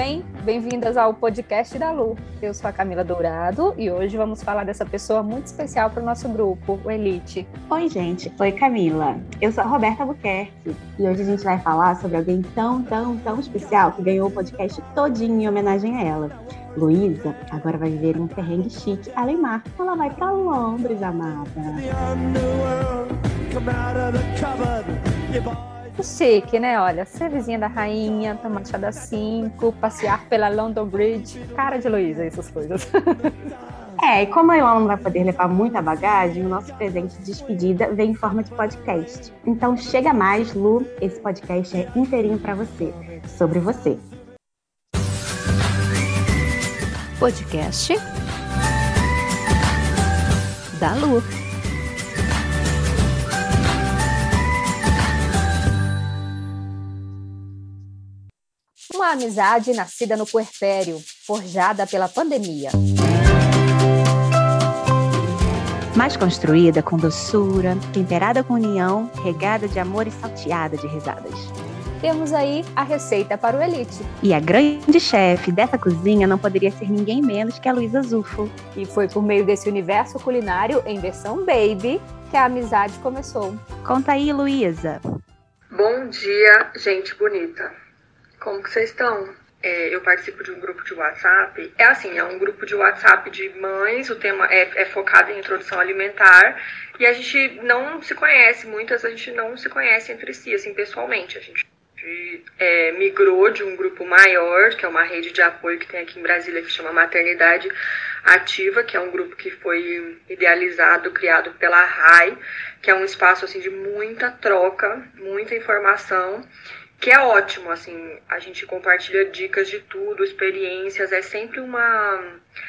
bem? Bem-vindas ao podcast da Lu. Eu sou a Camila Dourado e hoje vamos falar dessa pessoa muito especial para o nosso grupo, o Elite. Oi, gente. Oi, Camila. Eu sou a Roberta Buquerque e hoje a gente vai falar sobre alguém tão, tão, tão especial que ganhou o podcast todinho em homenagem a ela. Luísa agora vai viver um perrengue chique além mar. Ela vai para Londres, amada. Chique, né? Olha, ser vizinha da rainha, tomar chá das 5, passear pela London Bridge. Cara de Luísa, essas coisas. É, e como ela não vai poder levar muita bagagem, o nosso presente de despedida vem em forma de podcast. Então chega mais, Lu, esse podcast é inteirinho para você, sobre você. Podcast da Lu. Uma amizade nascida no puerpério, forjada pela pandemia. Mais construída com doçura, temperada com união, regada de amor e salteada de risadas. Temos aí a receita para o Elite. E a grande chefe dessa cozinha não poderia ser ninguém menos que a Luísa Zufo. E foi por meio desse universo culinário em versão baby que a amizade começou. Conta aí, Luísa. Bom dia, gente bonita. Como que vocês estão? É, eu participo de um grupo de WhatsApp. É assim, é um grupo de WhatsApp de mães, o tema é, é, focado em introdução alimentar. E a gente não se conhece, muitas a gente não se conhece entre si, assim, pessoalmente. A gente é, migrou de um grupo maior, que é uma rede de apoio que tem aqui em Brasília, que chama Maternidade Ativa, que é um grupo que foi idealizado, criado pela RAI, que é um espaço assim de muita troca, muita informação que é ótimo, assim, a gente compartilha dicas de tudo, experiências, é sempre uma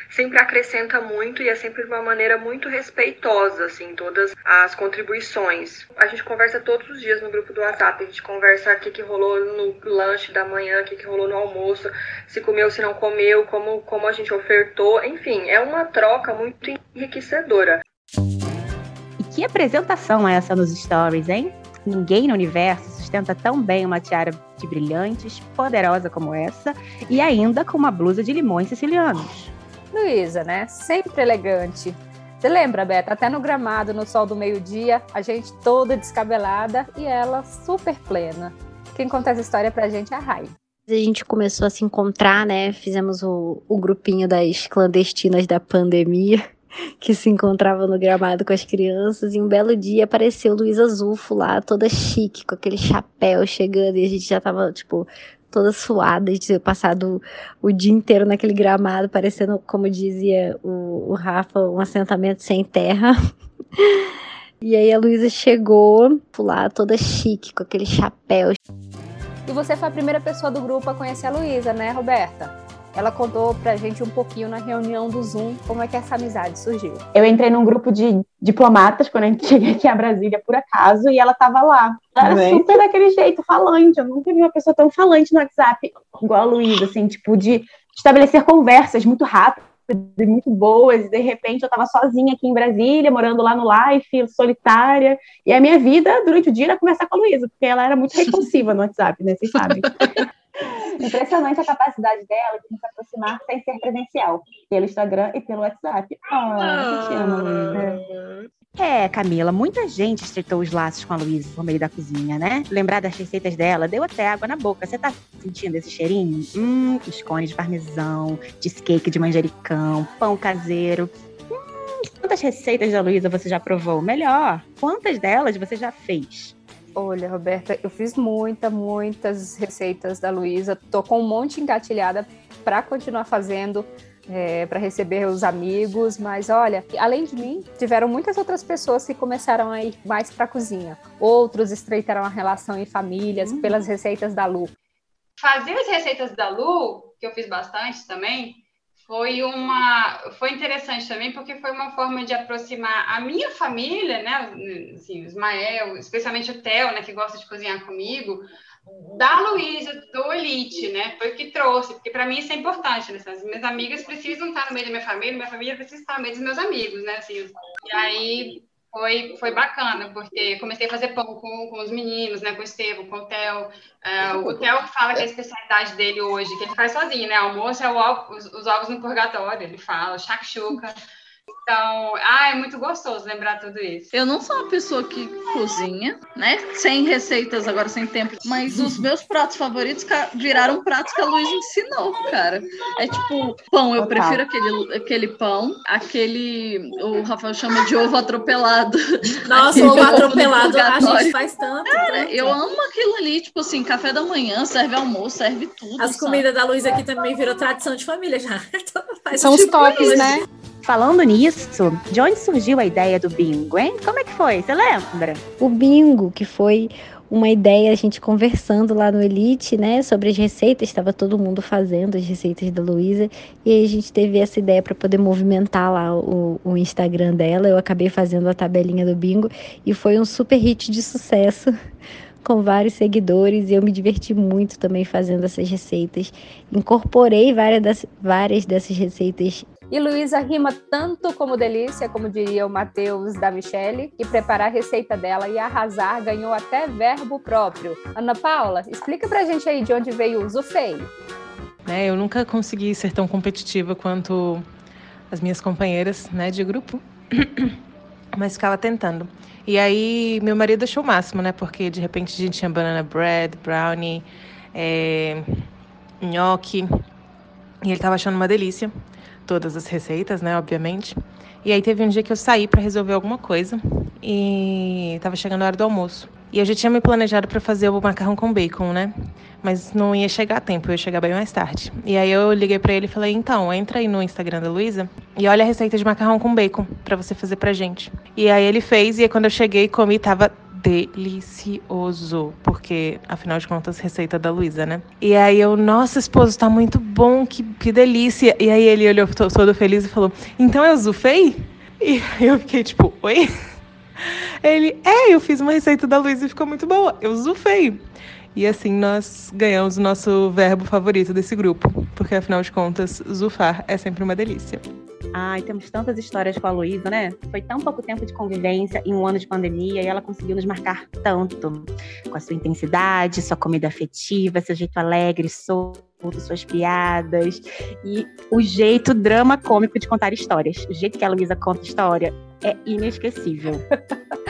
sempre acrescenta muito e é sempre de uma maneira muito respeitosa, assim, todas as contribuições. A gente conversa todos os dias no grupo do WhatsApp, a gente conversa o que, que rolou no lanche da manhã, o que, que rolou no almoço, se comeu, se não comeu, como, como a gente ofertou, enfim, é uma troca muito enriquecedora. E que apresentação é essa nos stories, hein? Ninguém no universo sustenta tão bem uma tiara de brilhantes, poderosa como essa, e ainda com uma blusa de limões sicilianos. Luísa, né? Sempre elegante. Você lembra, Beta? Até no gramado, no sol do meio-dia, a gente toda descabelada e ela super plena. Quem conta essa história pra gente é a Rai. A gente começou a se encontrar, né? Fizemos o, o grupinho das clandestinas da pandemia que se encontrava no gramado com as crianças, e um belo dia apareceu Luísa Zufo lá, toda chique, com aquele chapéu chegando, e a gente já tava, tipo, toda suada de ter passado o dia inteiro naquele gramado, parecendo, como dizia o, o Rafa, um assentamento sem terra. e aí a Luísa chegou lá, toda chique, com aquele chapéu. E você foi a primeira pessoa do grupo a conhecer a Luísa, né, Roberta? Ela contou pra gente um pouquinho na reunião do Zoom como é que essa amizade surgiu. Eu entrei num grupo de diplomatas quando a gente cheguei aqui a Brasília por acaso e ela tava lá. Ela era super daquele jeito, falante. Eu nunca vi uma pessoa tão falante no WhatsApp igual a Luísa, assim, tipo, de estabelecer conversas muito rápidas muito boas, e de repente eu estava sozinha aqui em Brasília, morando lá no Life, solitária, e a minha vida durante o dia era conversar com a Luísa, porque ela era muito responsiva no WhatsApp, né, vocês sabem. Impressionante a capacidade dela de se aproximar sem ser presencial, pelo Instagram e pelo WhatsApp. Ah, te amo, Luísa. É, Camila, muita gente estreitou os laços com a Luísa por meio da cozinha, né? Lembrar das receitas dela deu até água na boca. Você tá sentindo esse cheirinho? Hum, escone de parmesão, cheesecake de manjericão, pão caseiro. Hum, quantas receitas da Luísa você já provou? Melhor, quantas delas você já fez? Olha, Roberta, eu fiz muita, muitas receitas da Luísa. Tô com um monte engatilhada para continuar fazendo, é, para receber os amigos. Mas olha, além de mim, tiveram muitas outras pessoas que começaram a ir mais para a cozinha. Outros estreitaram a relação em famílias uhum. pelas receitas da Lu. Fazer as receitas da Lu, que eu fiz bastante também, foi uma foi interessante também porque foi uma forma de aproximar a minha família, né, assim, o Ismael, especialmente o Theo, né, que gosta de cozinhar comigo, da Luísa, do Elite, né, foi o que trouxe, porque para mim isso é importante, né, as minhas amigas precisam estar no meio da minha família, minha família precisa estar no meio dos meus amigos, né, assim, e aí foi, foi bacana, porque comecei a fazer pão com, com os meninos, né? Com o Estevam, com o Theo. É, o Theo fala que a especialidade dele hoje, que ele faz sozinho, né? Almoço é o, os, os ovos no purgatório, ele fala, shakshuka. Então, ah, é muito gostoso lembrar tudo isso. Eu não sou uma pessoa que cozinha, né? Sem receitas, agora sem tempo. Mas os meus pratos favoritos viraram pratos que a Luísa ensinou, cara. É tipo, pão, eu prefiro aquele, aquele pão, aquele. O Rafael chama de ovo atropelado. Nossa, ovo atropelado, a gente faz tanto. Cara, tanto. eu amo aquilo ali, tipo assim, café da manhã, serve almoço, serve tudo. As comidas da Luísa aqui também virou tradição de família já. São os tops, né? Falando nisso, de onde surgiu a ideia do bingo, hein? Como é que foi? Você lembra? O bingo, que foi uma ideia, a gente conversando lá no Elite, né, sobre as receitas, estava todo mundo fazendo as receitas da Luísa, e aí a gente teve essa ideia para poder movimentar lá o, o, Instagram dela. Eu acabei fazendo a tabelinha do bingo e foi um super hit de sucesso. Com vários seguidores, e eu me diverti muito também fazendo essas receitas. Incorporei várias, das, várias dessas receitas e Luísa rima tanto como delícia, como diria o Matheus da Michele, que preparar a receita dela e arrasar ganhou até verbo próprio. Ana Paula, explica pra gente aí de onde veio o Zufei. É, eu nunca consegui ser tão competitiva quanto as minhas companheiras né, de grupo, mas ficava tentando. E aí meu marido achou o máximo, né? Porque de repente a gente tinha banana bread, brownie, é, nhoque, e ele tava achando uma delícia todas as receitas, né, obviamente. E aí teve um dia que eu saí para resolver alguma coisa e tava chegando a hora do almoço. E eu já tinha me planejado para fazer o macarrão com bacon, né? Mas não ia chegar a tempo, eu ia chegar bem mais tarde. E aí eu liguei para ele e falei: "Então, entra aí no Instagram da Luísa e olha a receita de macarrão com bacon para você fazer pra gente". E aí ele fez e aí, quando eu cheguei, comi tava delicioso, porque afinal de contas, receita da Luísa, né? E aí eu, nossa, esposo, tá muito bom, que, que delícia. E aí ele olhou todo feliz e falou: Então eu zufei? E eu fiquei tipo, oi? Ele, é, eu fiz uma receita da Luísa e ficou muito boa. Eu zufei. E assim nós ganhamos o nosso verbo favorito desse grupo, porque afinal de contas, zufar é sempre uma delícia. Ai, temos tantas histórias com a Luísa, né? Foi tão pouco tempo de convivência em um ano de pandemia e ela conseguiu nos marcar tanto. Com a sua intensidade, sua comida afetiva, seu jeito alegre, solto, suas piadas e o jeito drama cômico de contar histórias. O jeito que a Luísa conta história é inesquecível.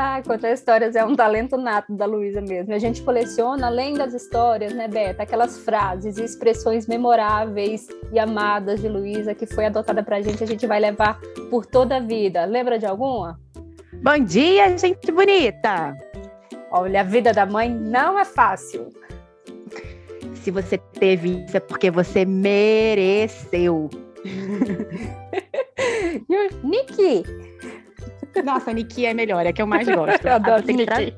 Ah, contar histórias é um talento nato da Luísa mesmo. A gente coleciona, além das histórias, né, Beta, aquelas frases e expressões memoráveis e amadas de Luísa que foi adotada pra gente, a gente vai levar por toda a vida. Lembra de alguma? Bom dia, gente bonita! Olha, a vida da mãe não é fácil. Se você teve isso é porque você mereceu. Niki, nossa, Niki é melhor, é que eu mais gosto. eu adoro Niki.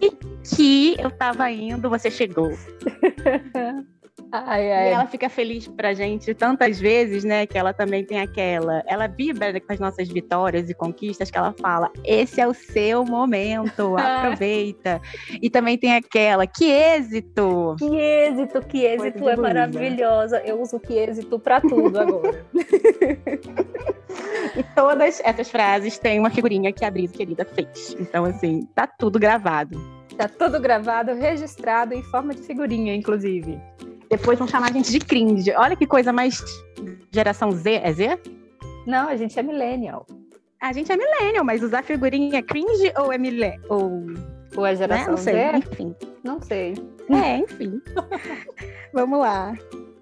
Niki, eu tava indo, você chegou. Ai, ai. E ela fica feliz pra gente tantas vezes, né? Que ela também tem aquela. Ela vibra com as nossas vitórias e conquistas que ela fala: esse é o seu momento, aproveita. e também tem aquela: que êxito! Que êxito, que êxito é maravilhosa. Eu uso que êxito pra tudo agora. e todas essas frases têm uma figurinha que a Brisa querida fez. Então, assim, tá tudo gravado. Tá tudo gravado, registrado em forma de figurinha, inclusive. Depois vão chamar a gente de cringe. Olha que coisa mais geração Z. É Z? Não, a gente é millennial. A gente é millennial, mas usar figurinha é cringe ou é millennial? Ou, ou é geração né? Não sei, Z? enfim. Não sei. É, enfim. Vamos lá.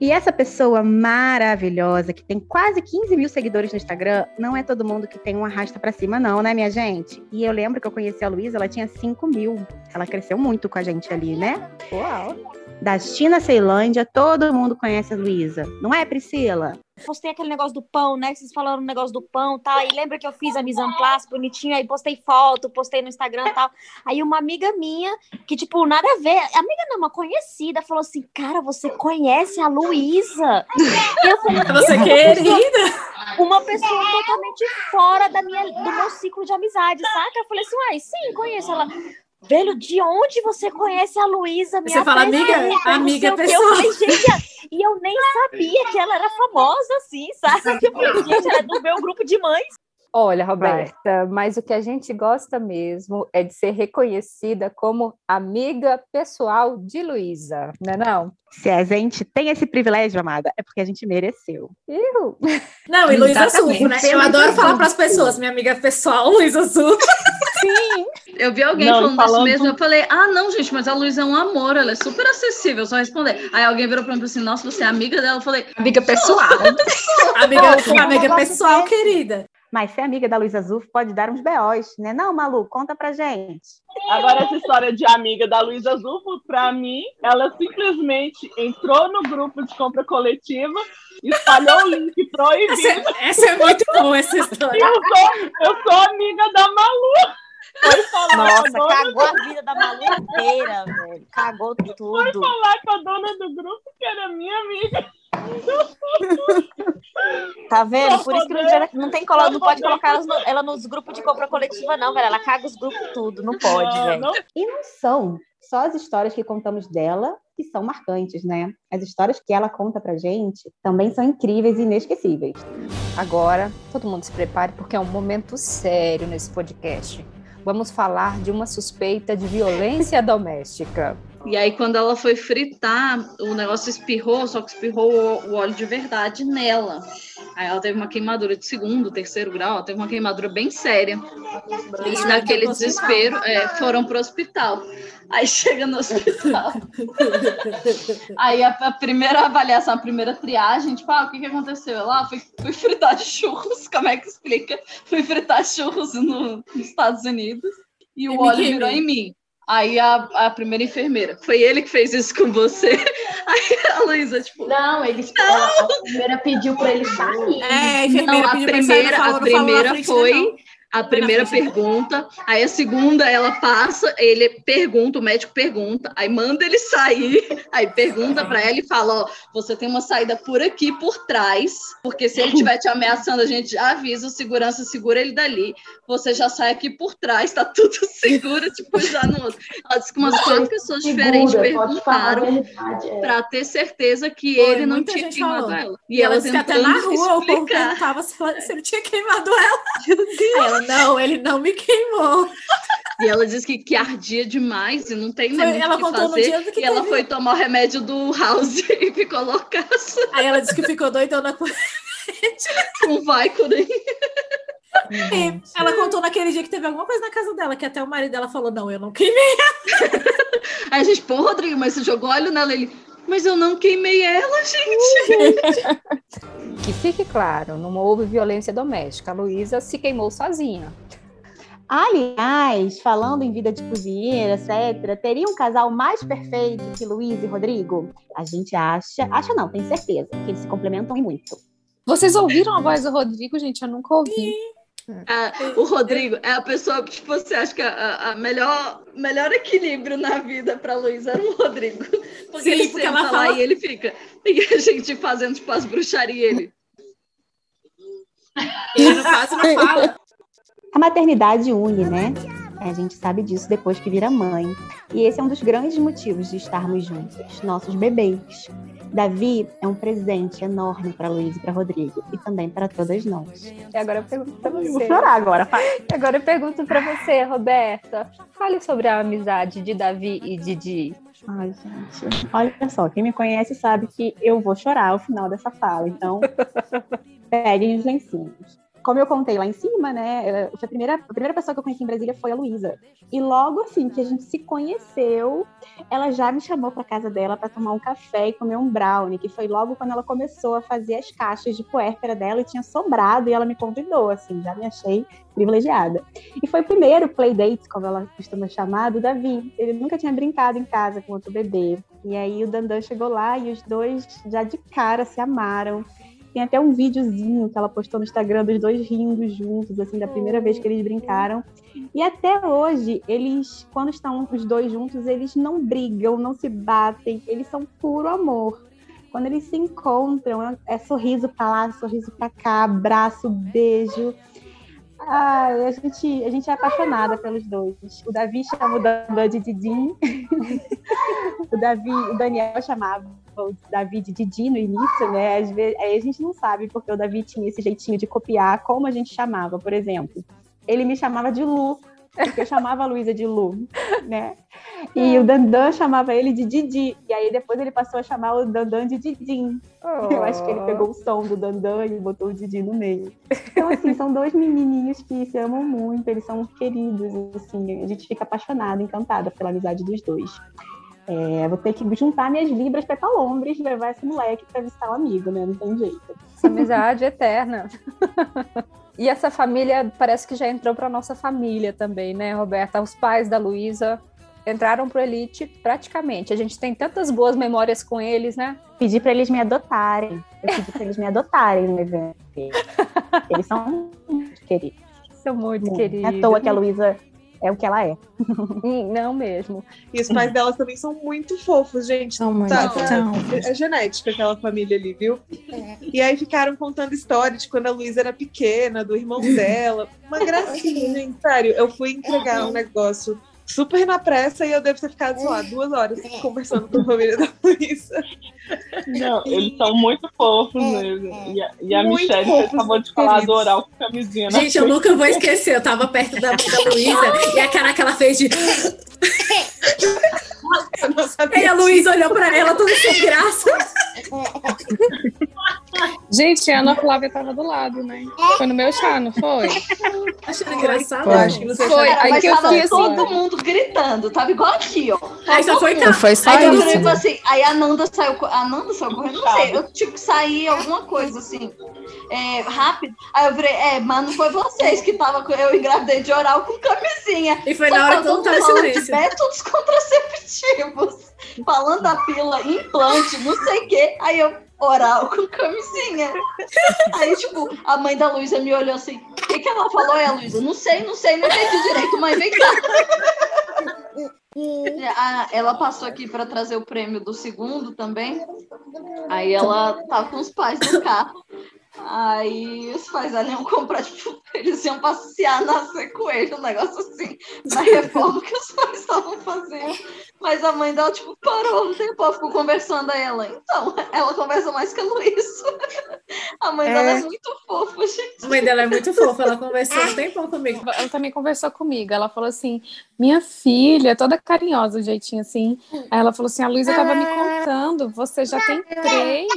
E essa pessoa maravilhosa, que tem quase 15 mil seguidores no Instagram, não é todo mundo que tem um arrasta para cima, não, né, minha gente? E eu lembro que eu conheci a Luísa, ela tinha 5 mil. Ela cresceu muito com a gente ali, né? Uau! da China Ceilândia, todo mundo conhece a Luísa. Não é, Priscila? Postei aquele negócio do pão, né? Vocês falaram o negócio do pão tal. E lembra que eu fiz a mise en place bonitinho, aí postei foto, postei no Instagram e tal. Aí uma amiga minha, que, tipo, nada a ver, amiga não, uma conhecida, falou assim: Cara, você conhece a Luísa? eu falei: Você querida? Uma pessoa totalmente fora da minha, do meu ciclo de amizade, saca? Eu falei assim: Uai, sim, conheço ela. Velho, de onde você conhece a Luísa? Você fala, amiga, amiga pessoal. Eu falei, gente, e eu nem sabia que ela era famosa assim, sabe? Eu falei, gente, ela é do meu grupo de mães. Olha, Roberta, mas o que a gente gosta mesmo é de ser reconhecida como amiga pessoal de Luísa, não é não? Se a gente tem esse privilégio, amada, é porque a gente mereceu. Eu. Não, e Luísa Sulfo, né? Eu adoro falar para as pessoas, minha amiga pessoal, Luísa Sulfo. Sim. Eu vi alguém não, falando, falando isso mesmo, eu falei, ah, não, gente, mas a Luísa é um amor, ela é super acessível, só responder. Aí alguém virou pra mim e assim, nossa, você é amiga dela? Eu falei, amiga pessoal. amiga, amiga pessoal, querida. Mas ser amiga da Luísa Zuf pode dar uns B.O.s, né? Não, Malu, conta pra gente. Agora, essa história de amiga da Luísa Zuf, pra mim, ela simplesmente entrou no grupo de compra coletiva, espalhou o link proibido. Essa, essa é muito boa, essa história. Eu sou, eu sou amiga da Malu. Nossa, cagou a vida da Malu inteira, velho. Cagou tudo. Foi falar com a dona do grupo, que era minha amiga. Tá vendo? Por isso que não, não tem não pode colocar ela, no, ela nos grupos de compra coletiva, não, velho. Ela caga os grupos tudo, não pode, velho. E não são só as histórias que contamos dela que são marcantes, né? As histórias que ela conta pra gente também são incríveis e inesquecíveis. Agora, todo mundo se prepare porque é um momento sério nesse podcast. Vamos falar de uma suspeita de violência doméstica. E aí, quando ela foi fritar, o negócio espirrou, só que espirrou o, óleo de verdade nela. Aí ela teve uma queimadura de segundo, terceiro grau, ela teve uma queimadura bem séria. E naquele desespero, é, foram para o hospital. Aí chega no hospital. aí a, a, primeira avaliação, a primeira triagem, tipo, ah, o que, que aconteceu? Lá, fui, fui fritar churros, como é que explica? Fui fritar churros no, nos Estados Unidos e o óleo virou em mim. Aí a, a primeira enfermeira, foi ele que fez isso com você? Aí a Luísa, tipo. Não, ele não. a primeira pediu para ele sair. É, a enfermeira não, a primeira, a primeira foi a primeira pergunta, aí a segunda ela passa, ele pergunta, o médico pergunta, aí manda ele sair, aí pergunta para ela e fala, ó, você tem uma saída por aqui, por trás, porque se ele estiver te ameaçando, a gente já avisa, o segurança segura ele dali, você já sai aqui por trás, tá tudo seguro, tipo, já no outro. Ela disse que umas quatro pessoas segura, diferentes perguntaram é. para ter certeza que Foi, ele não tinha queimado falou. ela. E, e ela, ela disse que até na rua o povo perguntava se, se ele tinha queimado ela. Meu Deus! Ela, não, ele não me queimou. E ela disse que, que ardia demais e não tem nem né, ela contou fazer. No dia que e ela foi tomar o remédio do House e ficou loucaça. Aí ela disse que ficou doidona com Com vai. E ela contou naquele dia que teve alguma coisa na casa dela, que até o marido dela falou: Não, eu não queimei Aí a gente, pô, Rodrigo, mas você jogou óleo nela? Ele, mas eu não queimei ela, gente. Que fique claro, não houve violência doméstica. A Luísa se queimou sozinha. Aliás, falando em vida de cozinheira, etc., teria um casal mais perfeito que Luiz e Rodrigo? A gente acha, acha não, tem certeza, que eles se complementam muito. Vocês ouviram a voz do Rodrigo, gente? Eu nunca ouvi. Ah, o Rodrigo é a pessoa que tipo, você acha que a, a melhor, melhor equilíbrio na vida para Luiz era o Rodrigo. Porque Sim, ele porque ela fala... lá e ele fica. E a gente fazendo tipo as bruxarias ele. Ele não faz, não fala. A maternidade une, né? A gente sabe disso depois que vira mãe. E esse é um dos grandes motivos de estarmos juntos, nossos bebês. Davi é um presente enorme para Luiz e para Rodrigo e também para todas nós. E agora eu pergunto para você. Vou chorar agora. Agora eu pergunto para você, Roberta. Fale sobre a amizade de Davi e Didi. Ai, gente. Olha só, quem me conhece sabe que eu vou chorar ao final dessa fala. Então, peguem os lencinhos como eu contei lá em cima, né? A primeira, a primeira pessoa que eu conheci em Brasília foi a Luísa. E logo assim que a gente se conheceu, ela já me chamou para casa dela para tomar um café e comer um brownie, que foi logo quando ela começou a fazer as caixas de puérpera dela e tinha sobrado e ela me convidou, assim, já me achei privilegiada. E foi o primeiro playdate, como ela costuma chamar, do Davi. Ele nunca tinha brincado em casa com outro bebê. E aí o Dandan chegou lá e os dois já de cara se amaram. Tem até um videozinho que ela postou no Instagram dos dois rindo juntos, assim, da primeira vez que eles brincaram. E até hoje, eles, quando estão os dois juntos, eles não brigam, não se batem, eles são puro amor. Quando eles se encontram, é, sorriso pra lá, sorriso pra cá, abraço, beijo. Ai, a gente, a gente é apaixonada pelos dois. O Davi chama o Dandan de Didim. o Davi, o Daniel chamava o Davi de Didi no início, né? Às vezes, aí a gente não sabe porque o Davi tinha esse jeitinho de copiar como a gente chamava, por exemplo. Ele me chamava de Lu, porque eu chamava a Luísa de Lu, né? E o Dandan chamava ele de Didi. E aí depois ele passou a chamar o Dandan de Didim. Oh. Eu acho que ele pegou o som do Dandan e botou o Didi no meio. Então, assim, são dois menininhos que se amam muito, eles são queridos, assim, a gente fica apaixonada, encantada pela amizade dos dois. É, vou ter que juntar minhas libras para ir pra Londres levar esse moleque para visitar um amigo, né? Não tem jeito. Essa amizade eterna. E essa família parece que já entrou para nossa família também, né, Roberta? Os pais da Luísa entraram pro Elite praticamente. A gente tem tantas boas memórias com eles, né? Pedi para eles me adotarem. Eu pedi para eles me adotarem no evento. Eles são muito queridos. São muito, muito. queridos. É à toa que a Luísa é o que ela é. Não mesmo. E os pais delas também são muito fofos, gente. São muito tá, fofos. É genética aquela família ali, viu? É. E aí ficaram contando história de quando a Luísa era pequena, do irmão dela. Uma gracinha, gente. Sério, eu fui entregar um negócio super na pressa e eu devo ter ficado, sei lá, duas horas conversando com a família da Luísa. Não, eles são muito fofos mesmo. E a, e a Michelle fofos, acabou de falar do oral com camisinha. Gente, eu nunca vou esquecer. Eu tava perto da, da Luísa e a cara que ela fez de. E a Luísa olhou pra ela, tudo sem graça. Gente, a Ana Flávia tava do lado, né? Foi no meu chá, não foi? Achei engraçado. Foi. Acho que você foi. Aí Mas que eu tava todo assim, mundo gritando. Tava igual aqui, ó. Aí só foi, não foi só aí, isso. Tipo assim, aí a Nanda saiu. A Nanda saiu correndo, não sei. Eu tipo saí alguma coisa assim. É, rápido. Aí eu virei, é, mas não foi vocês que tava eu engravidei de oral com camisinha. E foi Só na hora que eu tava silêncio. Métodos contraceptivos. Falando da pílula, implante, não sei o quê. Aí eu, oral com camisinha. Aí, tipo, a mãe da Luísa me olhou assim: o que, que ela falou, é, Luísa? Não sei, não sei, não entendi direito, mas vem cá. ela passou aqui para trazer o prêmio do segundo também. Aí ela tava com os pais no carro. Aí os pais ali iam comprar, tipo, eles iam passear, nascer coelho, um negócio assim, na reforma que os pais estavam fazendo. Mas a mãe dela, tipo, parou um tempo, ficou conversando a ela. Então, ela conversa mais que a Luísa. A mãe é... dela é muito fofa, gente. A mãe dela é muito fofa, ela conversou um tempão comigo. Ela também conversou comigo. Ela falou assim: minha filha, toda carinhosa, o jeitinho assim. Aí ela falou assim: a Luísa tava me contando, você já tem três.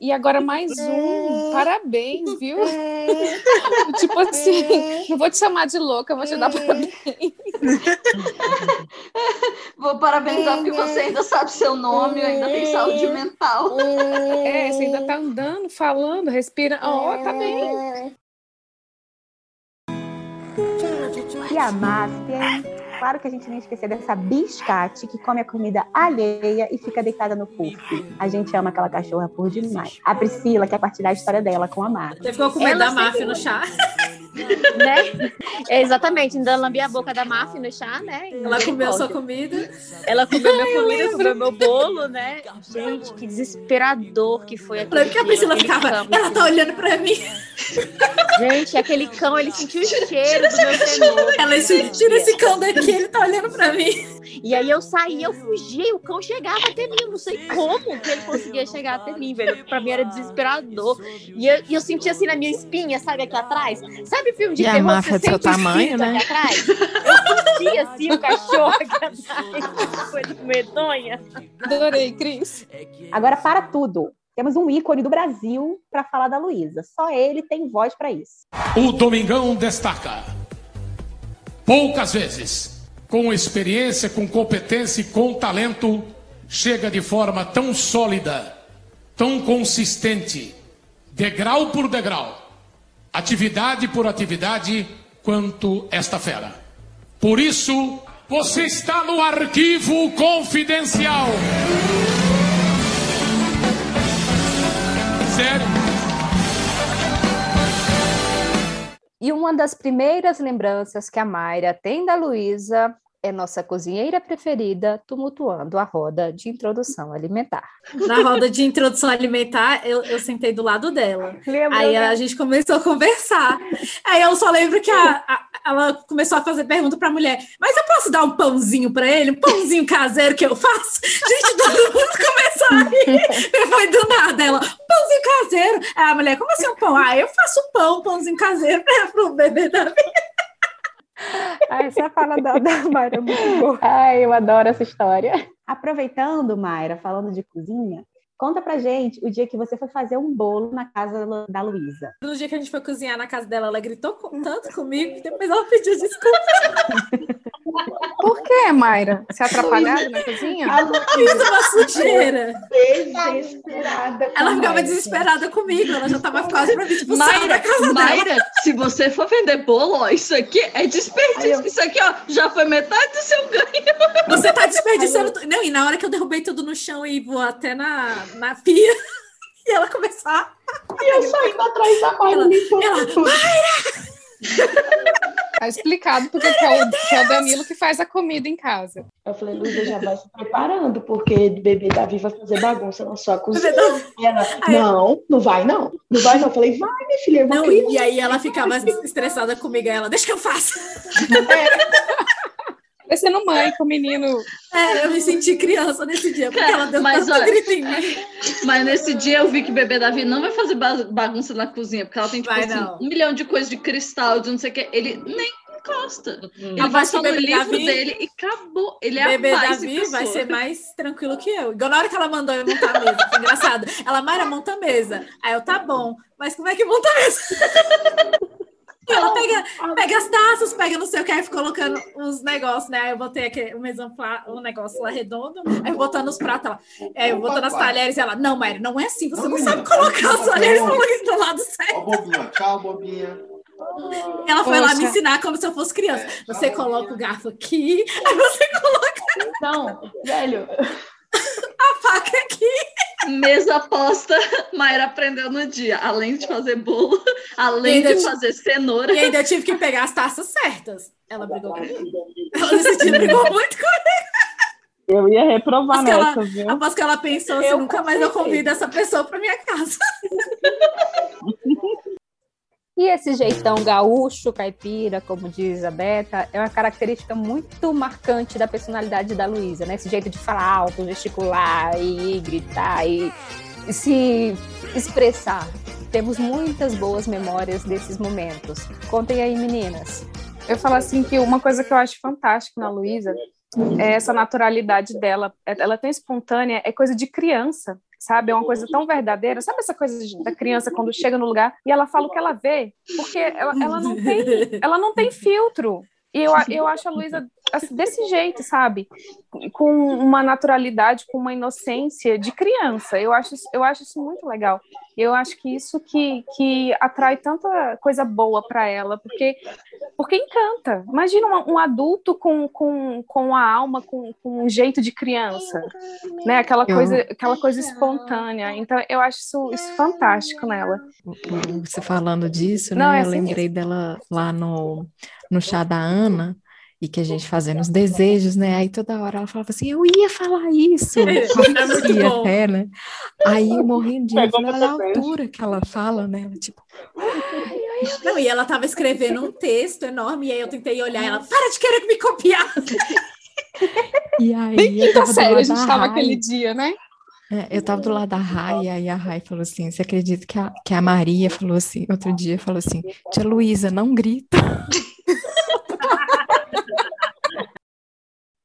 E agora mais um. Parabéns, viu? tipo assim, não vou te chamar de louca, vou te dar parabéns. Vou parabenizar porque você ainda sabe seu nome, ainda tem saúde mental. É, você ainda tá andando, falando, respira. Ó, oh, tá bem. E a máfia, Claro que a gente nem esquecer dessa biscate que come a comida alheia e fica deitada no puff. A gente ama aquela cachorra por demais. A Priscila quer partilhar a história dela com a Marta. Você ficou com medo da máfia no chá? né? É, exatamente, ainda lambi a boca da máfia no chá, né? Ela comeu sua comida. Ela comeu minha comida, comeu meu bolo, né? Gente, que desesperador que foi aquele Lembra que a Priscila ficava, cão, ela tá olhando pra mim. Gente, aquele cão, ele sentiu o cheiro tira do meu temor. Ela disse, tira esse cão daqui, ele tá olhando pra mim. E aí eu saí, eu fugi, o cão chegava até mim, eu não sei como que ele conseguia chegar até mim, velho. Pra mim era desesperador. E eu, e eu sentia assim na minha espinha, sabe, aqui atrás? Sabe filme de e terror? a máfia do seu tamanho, né? Aqui atrás? Eu sentia assim o cachorro aqui atrás. Coisa medonha. Adorei, Cris. Agora para tudo. Temos um ícone do Brasil para falar da Luísa. Só ele tem voz para isso. O Domingão destaca. Poucas vezes, com experiência, com competência e com talento, chega de forma tão sólida, tão consistente, degrau por degrau, atividade por atividade, quanto esta fera. Por isso, você está no arquivo confidencial. sério. E uma das primeiras lembranças que a Mayra tem da Luísa é nossa cozinheira preferida tumultuando a roda de introdução alimentar. Na roda de introdução alimentar, eu, eu sentei do lado dela. Lembra, aí né? a gente começou a conversar. Aí eu só lembro que a, a, ela começou a fazer pergunta pra mulher: Mas eu posso dar um pãozinho pra ele? Um pãozinho caseiro que eu faço? Gente, todo mundo começou a rir. Foi do nada. Ela: Pãozinho caseiro. Aí a mulher: Como assim um pão? Ah, eu faço pão, pãozinho caseiro pro bebê da vida. Ah, essa fala da, da Mayra é muito boa. Ai, eu adoro essa história. Aproveitando, Mayra, falando de cozinha, conta pra gente o dia que você foi fazer um bolo na casa da Luísa. No dia que a gente foi cozinhar na casa dela, ela gritou com- tanto comigo que depois ela pediu desculpa. Por que, Mayra? Você é atrapalhada na cozinha? Fiz uma sujeira. Desesperada. Ela ficava desesperada comigo, ela já tava quase pra vir tipo, sair da Mayra. Mayra, se você for vender bolo, ó, isso aqui é desperdício. Isso aqui, ó, já foi metade do seu ganho. Você tá desperdiçando. Não, e na hora que eu derrubei tudo no chão e vou até na, na pia, e ela começou a. E eu saindo atrás da Mayra, Ela- ela- tudo. Tá explicado porque que é, o, que é o Danilo que faz a comida em casa. Eu falei, Luísa, já vai se preparando, porque bebê Davi vai fazer bagunça na sua cozinha. E ela, não, não vai não. Não vai não. Eu falei, vai, minha filha, Não, criar. e aí ela ficava estressada comigo, aí ela, deixa que eu faço. Parecendo mãe com o menino. É, eu me senti criança nesse dia, porque ela deu Mas, tanto olha, gritinho. Mas nesse dia eu vi que bebê Davi não vai fazer ba- bagunça na cozinha, porque ela tem tipo Vai, assim, um milhão de coisas de cristal, de não sei o que. Ele nem encosta. Ele Eu vai acho só no livro Davi- dele e acabou. Ele é Bebê a paz Davi em vai ser mais tranquilo que eu. Igual na hora que ela mandou eu montar a mesa, engraçado. Ela, Mayra, monta a mesa. Aí eu, tá bom, mas como é que monta a mesa? Ela pega, pega as taças, pega não sei o que, aí fica colocando uns negócios, né? Aí eu botei aqui um, exemplar, um negócio lá redondo, aí eu botando os pratos lá. Aí eu botando as talheres e ela, não, Mayra, não é assim, você não sabe colocar as talheres do lado certo. Ó, bobinha. Tchau, bobinha. Ela foi lá Poxa. me ensinar como se eu fosse criança. Você coloca o garfo aqui, aí você coloca Não, velho. Mesa posta, Mayra aprendeu no dia. Além de fazer bolo, além de fazer cenoura. E ainda tive que pegar as taças certas. Ela brigou comigo. Ela brigou muito comigo. Eu ia reprovar Aposto que ela, nessa, viu? aposto que ela pensou assim, Eu nunca mais eu convido essa pessoa pra minha casa. E esse jeitão gaúcho, caipira, como diz a Beta, é uma característica muito marcante da personalidade da Luísa, né? Esse jeito de falar alto, gesticular e gritar e, se expressar. Temos muitas boas memórias desses momentos. Contem aí, meninas. Eu falo assim que uma coisa que eu acho fantástica na Luísa é essa naturalidade dela. Ela é tão espontânea, é coisa de criança, sabe? É uma coisa tão verdadeira. Sabe essa coisa da criança quando chega no lugar e ela fala o que ela vê? Porque ela, ela não, tem, ela não tem filtro. E eu, eu acho a Luísa assim, desse jeito, sabe? Com uma naturalidade, com uma inocência de criança. Eu acho, isso- eu acho isso muito legal. Eu acho que isso que, que atrai tanta coisa boa para ela, porque porque encanta. Imagina um, um adulto com, com, com a alma, com, com um jeito de criança, né? Aquela Eu- coisa, aquela coisa espontânea. Então, eu acho isso, isso fantástico nela. Você falando disso, Não, né? é eu assim lembrei dela lá no, no chá da Ana. E que a gente fazendo os desejos, né? Aí toda hora ela falava assim, eu ia falar isso. É bom. até, né? Aí eu morrendo de medo, Pegou olha meu a desejo. altura que ela fala, né? Ela, tipo, Não, e ela tava escrevendo um texto enorme, e aí eu tentei olhar ela, para de querer me copiar. e aí Bem eu quinta do série, a gente da tava Rai. aquele dia, né? É, eu tava do lado da Rai, e aí a Rai falou assim: Você acredita que a, que a Maria falou assim, outro dia, falou assim: Tia Luísa, não grita.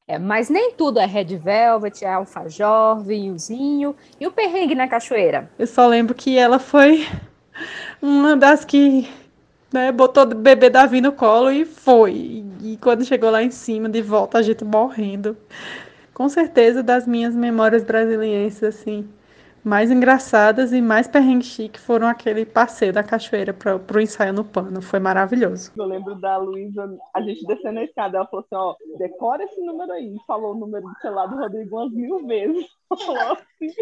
É, mas nem tudo é Red Velvet, é alfajor, vinhozinho e o perrengue na cachoeira. Eu só lembro que ela foi uma das que né, botou o bebê Davi no colo e foi. E, quando chegou lá em cima, de volta, a gente morrendo. Com certeza, das minhas memórias brasilienses, assim, mais engraçadas e mais perrengue chique foram aquele passeio da cachoeira para o ensaio no pano. Foi maravilhoso. Eu lembro da Luísa, a gente descendo a escada, ela falou assim, ó, decora esse número aí. Falou o número do celular do Rodrigo umas mil vezes. Falou assim,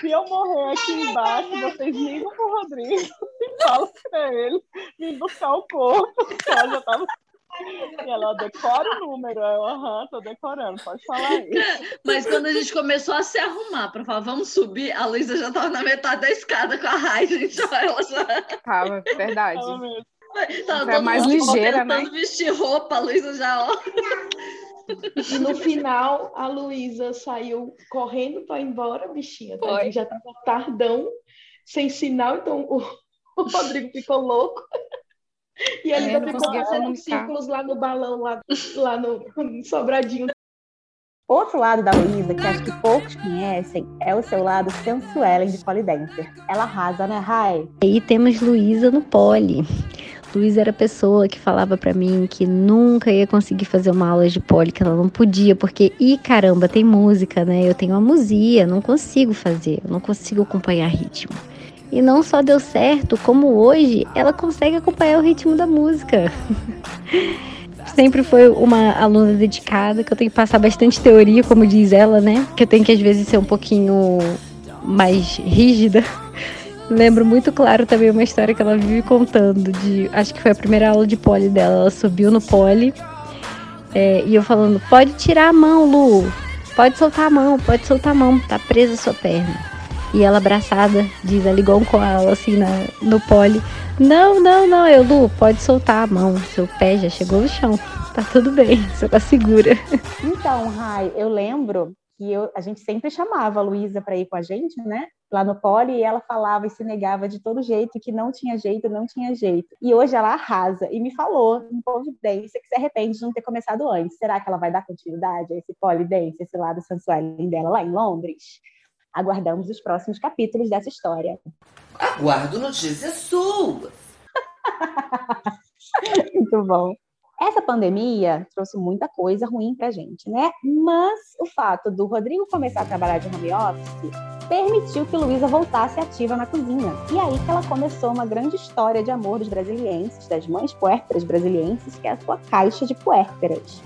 se eu morrer aqui embaixo, vocês ligam pro Rodrigo e falam pra ele vir buscar o corpo. Ela já tava... E ela, decora o número. Eu, aham, tô decorando, pode falar aí. Mas quando a gente começou a se arrumar pra falar, vamos subir, a Luísa já tava na metade da escada com a Rai, gente. Ela já... Tava, verdade. Mesmo. Tá Essa é mais ligeira, né? tentando vestir roupa, a Luísa já, ó. E no final, a Luísa saiu correndo para ir embora, bichinha. tadinha, Já estava tardão, sem sinal, então o, o Rodrigo ficou louco. E ele É, ainda ficou fazendo círculos lá no balão, lá, lá no, no sobradinho. Outro lado da Luísa, que acho que poucos conhecem, é o seu lado sensuellen de polidancer. Ela arrasa, né, Rai? Aí temos Luísa no pole. Luísa era a pessoa que falava pra mim que nunca ia conseguir fazer uma aula de pole, que ela não podia, porque, ih, caramba, tem música, né? Eu tenho amusia, não consigo fazer, eu não consigo acompanhar ritmo. E não só deu certo, como hoje ela consegue acompanhar o ritmo da música. Sempre foi uma aluna dedicada, que eu tenho que passar bastante teoria, como diz ela, né? Que eu tenho que às vezes ser um pouquinho mais rígida. Lembro muito claro também uma história que ela vive contando de, acho que foi a primeira aula de pole dela. Ela subiu no pole é, e eu falando, pode tirar a mão, Lu, pode soltar a mão, pode soltar a mão, tá presa a sua perna. E ela abraçada, diz ela igual um koala assim na, no pole. Não, não, não, eu, Lu, pode soltar a mão, seu pé já chegou no chão, tá tudo bem, você tá segura. Então, Rai, eu lembro que eu, a gente sempre chamava a Luísa para ir com a gente, né? Lá no pole, e ela falava e se negava de todo jeito, que não tinha jeito, não tinha jeito. E hoje ela arrasa e me falou em Providência que se arrepende de não ter começado antes. Será que ela vai dar continuidade a esse pole dance, esse lado sensual dela lá em Londres? Aguardamos os próximos capítulos dessa história. Aguardo notícias suas. Muito bom. Essa pandemia trouxe muita coisa ruim pra gente, né? Mas o fato do Rodrigo começar a trabalhar de home office permitiu que Luísa voltasse ativa na cozinha. E aí que ela começou uma grande história de amor dos brasilienses, das mães puérperas brasilienses, que é a sua caixa de puérperas.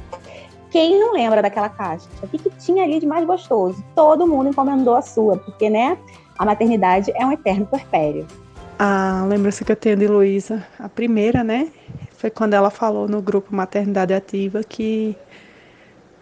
Quem não lembra daquela caixa? O que, que tinha ali de mais gostoso? Todo mundo encomendou a sua, porque, né? A maternidade é um eterno puerpério. A lembrança que eu tenho de Luísa, a primeira, né? Foi quando ela falou no grupo Maternidade Ativa que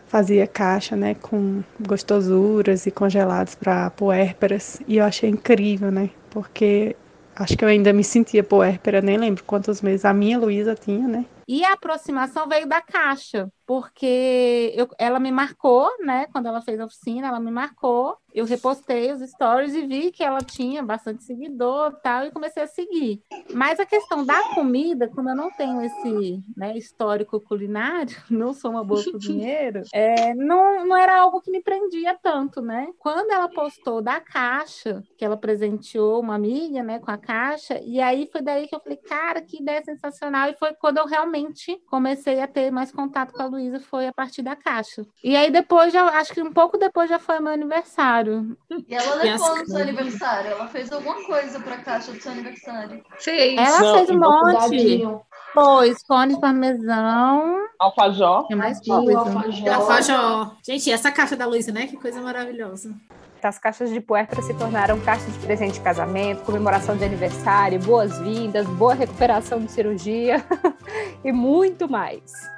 fazia caixa, né, com gostosuras e congelados para puérperas. E eu achei incrível, né? Porque acho que eu ainda me sentia puérpera, nem lembro quantos meses a minha Luísa tinha, né? E a aproximação veio da caixa, porque eu- ela me marcou, né? Quando ela fez a oficina, ela me marcou. Eu repostei os stories e vi que ela tinha bastante seguidor e tal, e comecei a seguir. Mas a questão da comida, como eu não tenho esse né, histórico culinário, não sou uma boa cozinheira, é, não, não era algo que me prendia tanto, né? Quando ela postou da caixa, que ela presenteou uma amiga, né, com a caixa, e aí foi daí que eu falei, cara, que ideia sensacional, e foi quando eu realmente comecei a ter mais contato com a Luísa, foi a partir da caixa. E aí depois, já, acho que um pouco depois já foi meu aniversário. E ela levou no seu aniversário. Ela fez alguma coisa pra caixa do seu aniversário. Fez. Ela fez um monte. Foi, scones parmesão. Alfajor. Tem mais coisa. Alfajor. Gente, essa caixa da Luísa, né? Que coisa maravilhosa. As caixas de puerpera se tornaram caixas de presente de casamento, comemoração de aniversário, boas-vindas, boa recuperação de cirurgia e muito mais.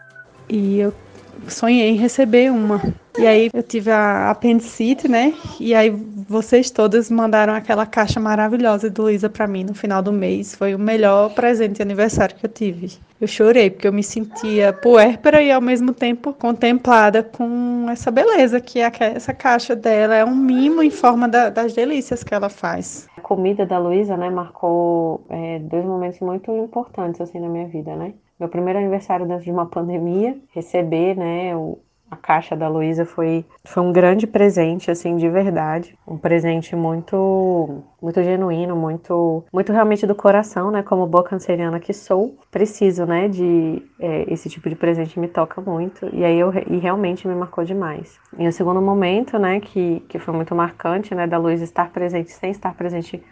E eu sonhei em receber uma. E aí eu tive a apendicite, né? E aí vocês todas mandaram aquela caixa maravilhosa de Luísa para mim no final do mês. Foi o melhor presente de aniversário que eu tive. Eu chorei porque eu me sentia puérpera e ao mesmo tempo contemplada com essa beleza que é essa caixa dela é um mimo em forma da- das delícias que ela faz. A comida da Luísa, né, marcou é, dois momentos muito importantes assim na minha vida, né? Meu primeiro aniversário dentro de uma pandemia, receber, né, o- a caixa da Luísa foi, foi um grande presente, assim, de verdade. Um presente muito, muito genuíno, muito, muito realmente do coração, né? Como boa canceriana que sou, preciso, né, de é, esse tipo de presente me toca muito. E aí eu e realmente me marcou demais. E o segundo momento, né, que, que foi muito marcante, né, da Luísa estar presente sem estar presente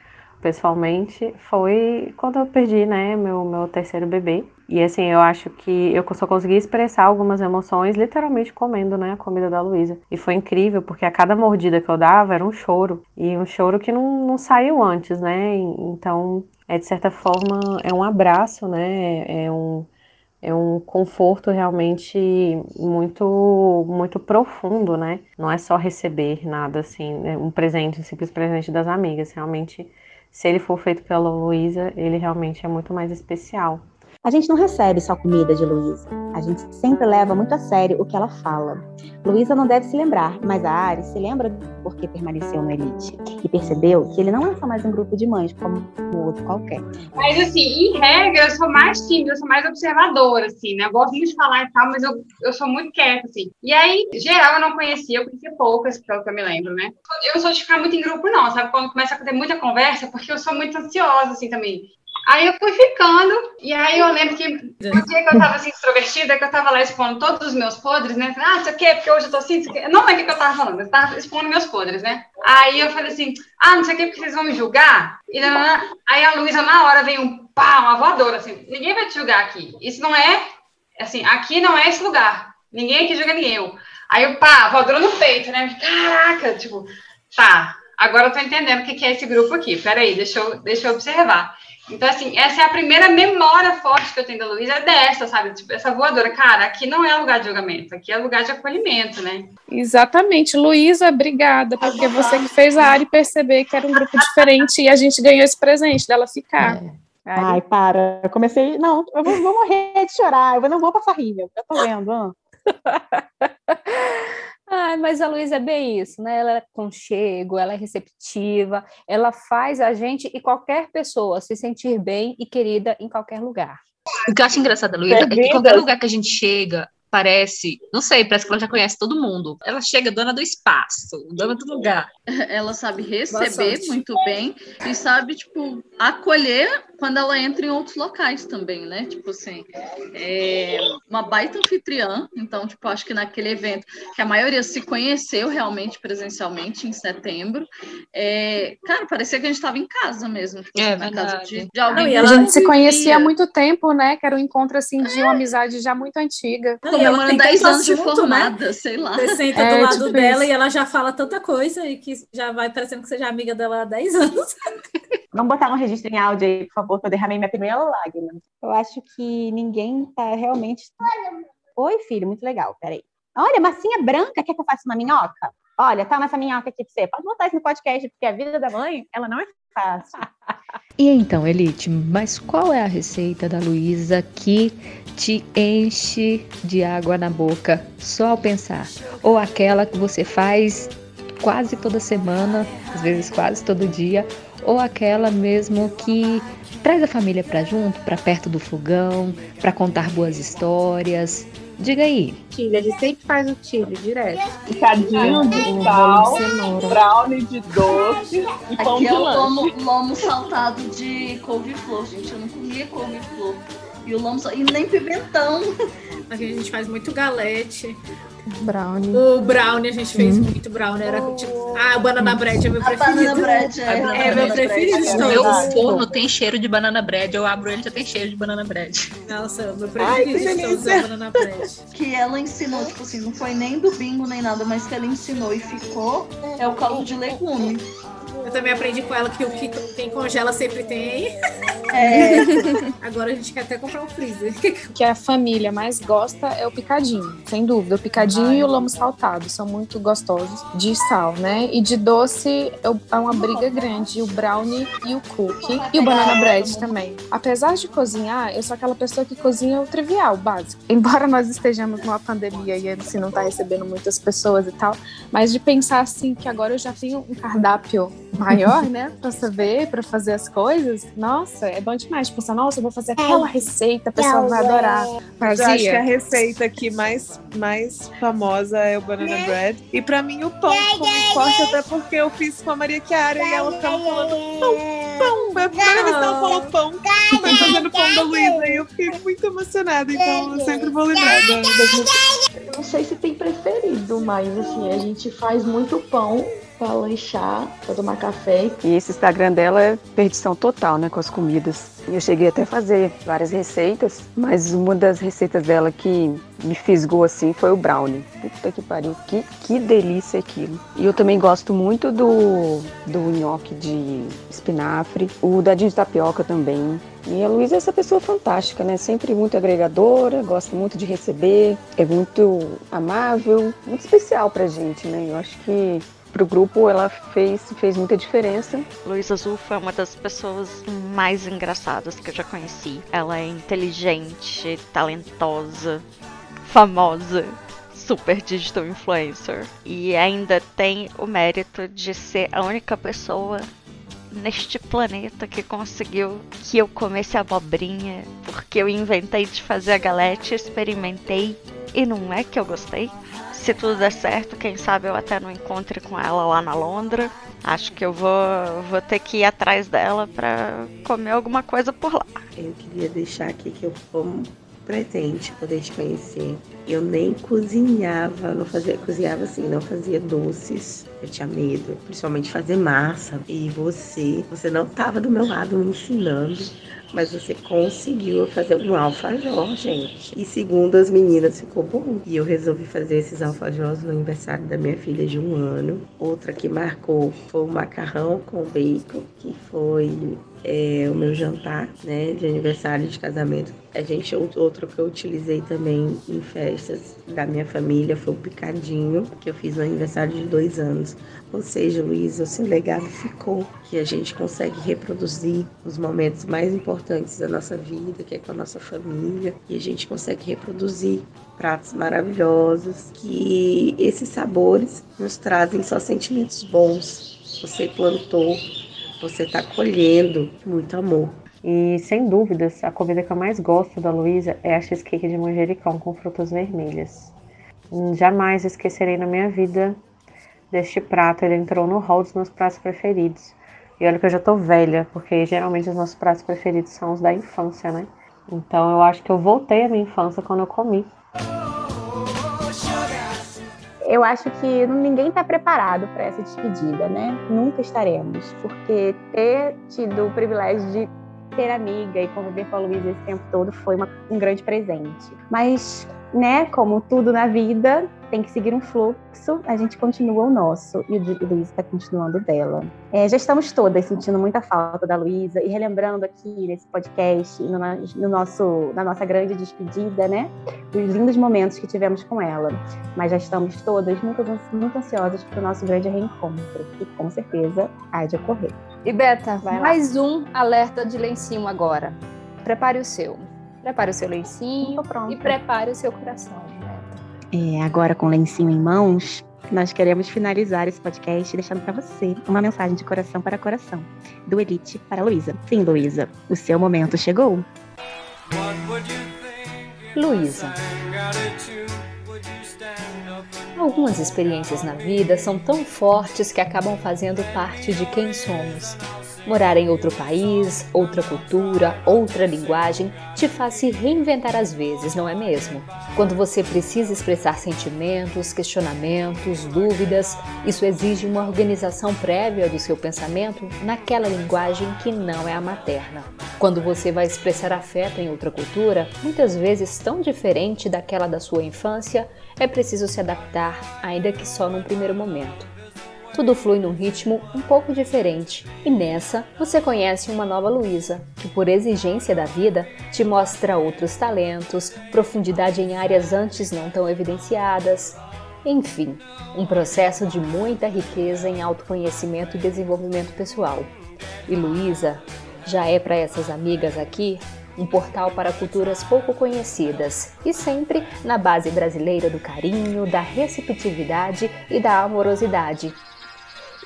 pessoalmente foi quando eu perdi, né, meu, meu terceiro bebê. E assim, eu acho que eu só consegui expressar algumas emoções literalmente comendo, né, a comida da Luísa. E foi incrível, porque a cada mordida que eu dava era um choro. E um choro que não, não saiu antes, né? Então, é de certa forma, é um abraço, né? É um, é um conforto realmente muito muito profundo, né? Não é só receber nada assim, né? um presente, um simples presente das amigas. Realmente, se ele for feito pela Luísa, ele realmente é muito mais especial. A gente não recebe só comida de Luísa. A gente sempre leva muito a sério o que ela fala. Luísa não deve se lembrar, mas a Ari se lembra porque permaneceu no Elite e percebeu que ele não é só mais um grupo de mães como o outro qualquer. Mas, assim, em regra, eu sou mais tímida, eu sou mais observadora, assim, né? Eu gosto de falar e tal, mas eu, eu sou muito quieta, assim. E aí, geral, eu não conhecia, eu conhecia poucas, pelo que eu me lembro, né? Eu sou de ficar muito em grupo, não, sabe? Quando começa a ter muita conversa, porque eu sou muito ansiosa, assim, também. Aí eu fui ficando, e aí eu lembro que no dia que eu tava assim, extrovertida, que eu tava lá expondo todos os meus podres, né? Ah, isso aqui, porque hoje eu tô assim. Não sei o que eu tava falando, eu tava expondo meus podres, né? Aí eu falei assim, ah, não sei o que, porque vocês vão me julgar. E aí a Luísa, na hora, veio um pá, uma voadora, assim, ninguém vai te julgar aqui. Isso não é, assim, aqui não é esse lugar. Ninguém aqui julga ninguém. Aí o pá, voadora no peito, né? Caraca, tipo, tá, agora eu tô entendendo o que é esse grupo aqui. Peraí, deixa eu, deixa eu observar. Então, assim, essa é a primeira memória forte que eu tenho da Luísa, é dessa, sabe? Tipo, essa voadora. Cara, aqui não é lugar de julgamento, aqui é lugar de acolhimento, né? Exatamente. Luísa, obrigada, porque você que fez a Ari perceber que era um grupo diferente e a gente ganhou esse presente dela ficar. É. Ai, para. Eu comecei. Não, eu vou, vou morrer de chorar, eu não vou passar rímel. Eu tô vendo. Ai, mas a Luísa é bem isso, né? Ela é conchego, ela é receptiva, ela faz a gente e qualquer pessoa se sentir bem e querida em qualquer lugar. O que eu acho engraçado, Luísa, é que qualquer lugar que a gente chega, parece, não sei, parece que ela já conhece todo mundo. Ela chega dona do espaço, dona do lugar. Ela sabe receber muito bem e sabe, tipo, acolher quando ela entra em outros locais também, né? Tipo assim, é uma baita anfitriã. Então, tipo, acho que naquele evento que a maioria se conheceu realmente presencialmente em setembro, é, cara, parecia que a gente estava em casa mesmo. Tipo, é, na verdade. casa de, de alguém. a gente se conhecia há muito tempo, né? Que era um encontro assim de uma amizade já muito antiga. Não, e ela tem 10 anos de formada, né? sei lá. Você senta É, do lado tipo dela isso. e ela já fala tanta coisa e que já vai parecendo que seja amiga dela há 10 anos. Vamos botar um registro em áudio aí, por favor, que eu derramei minha primeira lágrima. Eu acho que ninguém tá realmente. Oi, filho, muito legal, peraí. Olha, massinha branca, quer que eu faça uma minhoca? Olha, tá nessa minhoca aqui pra você. Pode botar isso no podcast, porque a vida da mãe, ela não é fácil. E então, Elite, mas qual é a receita da Luísa que te enche de água na boca só ao pensar? Ou aquela que você faz quase toda semana, às vezes quase todo dia, ou aquela mesmo que traz a família para junto, para perto do fogão, para contar boas histórias? Diga aí. Chile, a gente sempre faz o chile direto. Picadinho de sal, bolo de cenoura. brownie de doce e pão Aqui de é lanche. lomo, lomo saltado de couve-flor, gente. Eu não comia couve-flor. E o lomo sal... E nem pimentão. Aqui a gente faz muito galete. Brownie. O brownie, a gente fez muito brownie. Era tipo. Ah, o banana bread é meu preferido. banana bread é- é, meu preferido todos. meu forno tem cheiro de banana bread, eu abro ele já tem cheiro de banana bread. Nossa, o meu Ai, preferido que de todos é banana bread. Que ela ensinou, tipo assim, não foi nem do bingo nem nada, mas que ela ensinou e ficou, é o caldo de legume. Eu também aprendi com ela que o que quem congela sempre tem. É. Agora a gente quer até comprar um freezer. que a família mais gosta é o picadinho, sem dúvida. O picadinho e o lomo saltado são muito gostosos de sal, né? E de doce é uma briga grande, o brownie e o cookie e o banana bread também. Apesar de cozinhar, eu sou aquela pessoa que cozinha o trivial, o básico. Embora nós estejamos numa pandemia e assim não tá recebendo muitas pessoas e tal, mas de pensar assim que agora eu já tenho um cardápio maior, né, Pra saber, pra fazer as coisas. Nossa, é bom demais. Pensar, nossa, eu vou fazer aquela receita, a pessoa vai adorar. Mas eu acho que a receita aqui mais, mais famosa é o banana bread. E pra mim o pão ficou muito forte, até porque eu fiz com a Maria Chiara e ela ficava falando pão, pão. Foi a primeira vez que ela falou pão. Foi fazendo pão da Luísa. E eu fiquei muito emocionada. Então eu sempre vou lembrar da, das minhas Eu não sei se tem preferido, mas assim, a gente faz muito pão pra lanchar, pra tomar café. E esse Instagram dela é perdição total, né, com as comidas. Eu cheguei até a fazer várias receitas, mas uma das receitas dela que me fisgou assim foi o brownie. Puta que pariu, que, que delícia aquilo. E eu também gosto muito do, do nhoque de espinafre, o dadinho de tapioca também. E a Luísa é essa pessoa fantástica, né? Sempre muito agregadora, gosta muito de receber, é muito amável, muito especial pra gente, né? Eu acho que pro grupo, ela fez, fez muita diferença. Luísa Azul foi uma das pessoas mais engraçadas que eu já conheci. Ela é inteligente, talentosa, famosa, super digital influencer. E ainda tem o mérito de ser a única pessoa neste planeta que conseguiu que eu comesse abobrinha, porque eu inventei de fazer a galete, experimentei e não é que eu gostei. Se tudo der certo, quem sabe eu até não encontre com ela lá na Londra. Acho que eu vou, vou ter que ir atrás dela para comer alguma coisa por lá. Eu queria deixar aqui que eu como pretende poder te conhecer. Eu nem cozinhava, não fazia, cozinhava assim, não fazia doces. Eu tinha medo, principalmente fazer massa. E você, você não estava do meu lado me ensinando, mas você conseguiu fazer um alfajor, gente. E segundo as meninas, ficou bom. E eu resolvi fazer esses alfajores no aniversário da minha filha de um ano. Outra que marcou foi o macarrão com bacon, que foi é, o meu jantar, né, de aniversário de casamento. A gente outro que eu utilizei também em festas da minha família foi o picadinho que eu fiz no aniversário de dois anos. Ou seja, Luísa, o seu legado ficou, que a gente consegue reproduzir os momentos mais importantes da nossa vida, que é com a nossa família, e a gente consegue reproduzir pratos maravilhosos, que esses sabores nos trazem só sentimentos bons. Você plantou você está colhendo muito amor. E sem dúvidas, a comida que eu mais gosto da Luísa é a cheesecake de manjericão com frutas vermelhas. Jamais esquecerei na minha vida deste prato. Ele entrou no hall dos meus pratos preferidos. E olha que eu já tô velha, porque geralmente os nossos pratos preferidos são os da infância, né? Então eu acho que eu voltei à minha infância quando eu comi eu acho que ninguém está preparado para essa despedida, né? Nunca estaremos, porque ter tido o privilégio de ter amiga e conviver com a Luísa esse tempo todo foi uma, um grande presente. Mas né, como tudo na vida, tem que seguir um fluxo, a gente continua o nosso e o Luísa está continuando dela. É, já estamos todas sentindo muita falta da Luísa e relembrando aqui nesse podcast, no, no, nosso, na nossa grande despedida, né, os lindos momentos que tivemos com ela. Mas já estamos todas muito, muito ansiosas para o nosso grande reencontro, que com certeza há de ocorrer. E Beta, mais um alerta de lencinho agora. Prepare o seu. Prepare o seu lencinho e prepare o seu coração. É, agora com o lencinho em mãos, nós queremos finalizar esse podcast deixando para você uma mensagem de coração para coração, do Elite para Luísa. Sim, Luísa, o seu momento chegou. Luísa. Algumas experiências na vida são tão fortes que acabam fazendo parte de quem somos. Morar em outro país, outra cultura, outra linguagem te faz se reinventar às vezes, não é mesmo? Quando você precisa expressar sentimentos, questionamentos, dúvidas, isso exige uma organização prévia do seu pensamento naquela linguagem que não é a materna. Quando você vai expressar afeto em outra cultura, muitas vezes tão diferente daquela da sua infância, é preciso se adaptar, ainda que só num primeiro momento tudo flui num ritmo um pouco diferente. E nessa, você conhece uma nova Luísa, que por exigência da vida te mostra outros talentos, profundidade em áreas antes não tão evidenciadas. Enfim, um processo de muita riqueza em autoconhecimento e desenvolvimento pessoal. E Luísa já é para essas amigas aqui um portal para culturas pouco conhecidas e sempre na base brasileira do carinho, da receptividade e da amorosidade,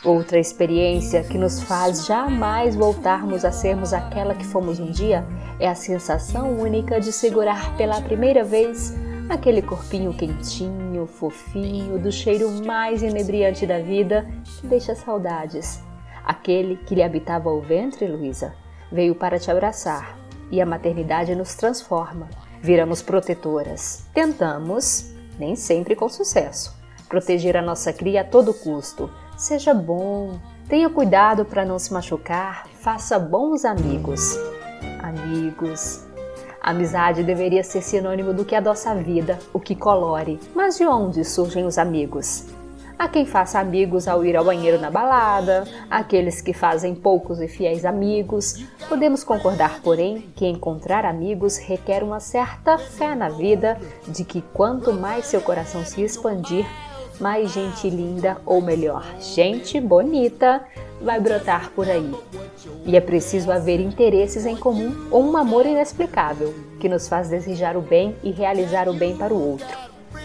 Outra experiência que nos faz jamais voltarmos a sermos aquela que fomos um dia é a sensação única de segurar pela primeira vez aquele corpinho quentinho, fofinho, do cheiro mais inebriante da vida que deixa saudades. Aquele que lhe habitava o ventre, Luísa, veio para te abraçar e a maternidade nos transforma. Viramos protetoras. Tentamos, nem sempre com sucesso, proteger a nossa cria a todo custo Seja bom, tenha cuidado para não se machucar, faça bons amigos. Amigos. A amizade deveria ser sinônimo do que adoça a vida, o que colore. Mas de onde surgem os amigos? Há quem faça amigos ao ir ao banheiro na balada, aqueles que fazem poucos e fiéis amigos. Podemos concordar, porém, que encontrar amigos requer uma certa fé na vida de que quanto mais seu coração se expandir, mais gente linda, ou melhor, gente bonita, vai brotar por aí. E é preciso haver interesses em comum ou um amor inexplicável que nos faz desejar o bem e realizar o bem para o outro.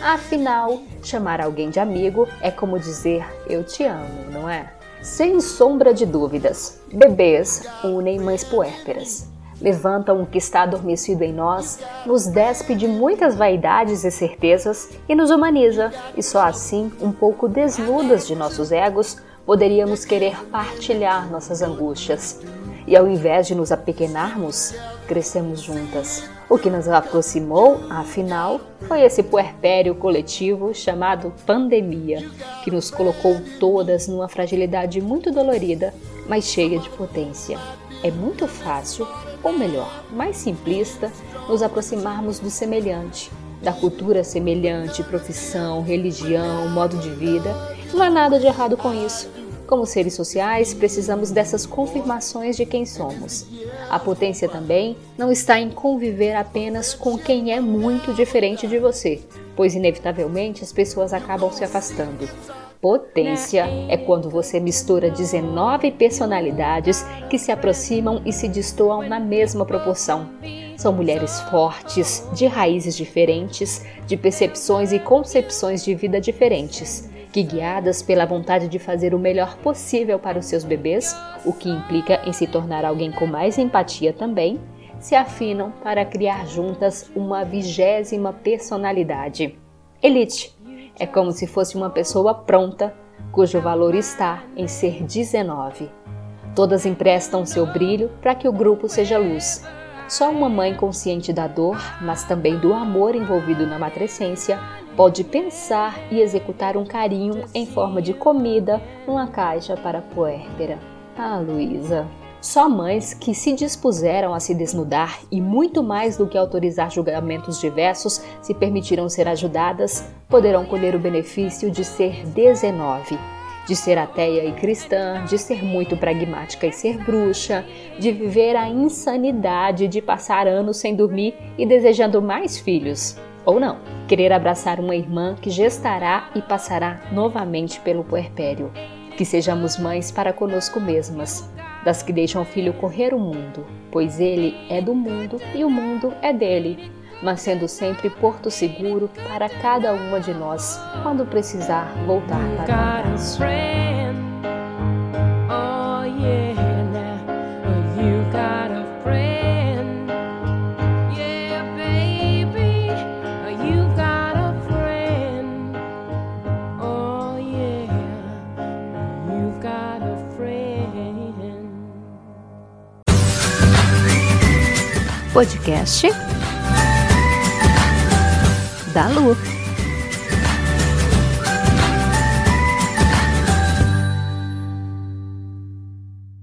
Afinal, chamar alguém de amigo é como dizer eu te amo, não é? Sem sombra de dúvidas, bebês unem mães puérperas. Levantam o que está adormecido em nós, nos despe de muitas vaidades e certezas e nos humaniza, e só assim, um pouco desnudas de nossos egos, poderíamos querer partilhar nossas angústias. E ao invés de nos apequenarmos, crescemos juntas. O que nos aproximou, afinal, foi esse puerpério coletivo chamado pandemia, que nos colocou todas numa fragilidade muito dolorida, mas cheia de potência. É muito fácil, ou melhor, mais simplista, nos aproximarmos do semelhante, da cultura semelhante, profissão, religião, modo de vida. Não há nada de errado com isso. Como seres sociais, precisamos dessas confirmações de quem somos. A potência também não está em conviver apenas com quem é muito diferente de você, pois inevitavelmente as pessoas acabam se afastando. Potência é quando você mistura 19 personalidades que se aproximam e se destoam na mesma proporção. São mulheres fortes, de raízes diferentes, de percepções e concepções de vida diferentes que, guiadas pela vontade de fazer o melhor possível para os seus bebês, o que implica em se tornar alguém com mais empatia também, se afinam para criar juntas uma vigésima personalidade. Elite é como se fosse uma pessoa pronta, cujo valor está em ser 19. Todas emprestam seu brilho para que o grupo seja luz. Só uma mãe consciente da dor, mas também do amor envolvido na matrescência, pode pensar e executar um carinho em forma de comida numa caixa para puérpera. Ah, Luísa. Só mães que se dispuseram a se desnudar e muito mais do que autorizar julgamentos diversos se permitiram ser ajudadas, poderão colher o benefício de ser 19 de ser ateia e cristã, de ser muito pragmática e ser bruxa, de viver a insanidade de passar anos sem dormir e desejando mais filhos. Ou não, querer abraçar uma irmã que gestará e passará novamente pelo puerpério. Que sejamos mães para conosco mesmas, das que deixam o filho correr o mundo, pois ele é do mundo e o mundo é dele, mas sendo sempre porto seguro para cada uma de nós quando precisar voltar para casa. Podcast da Lu.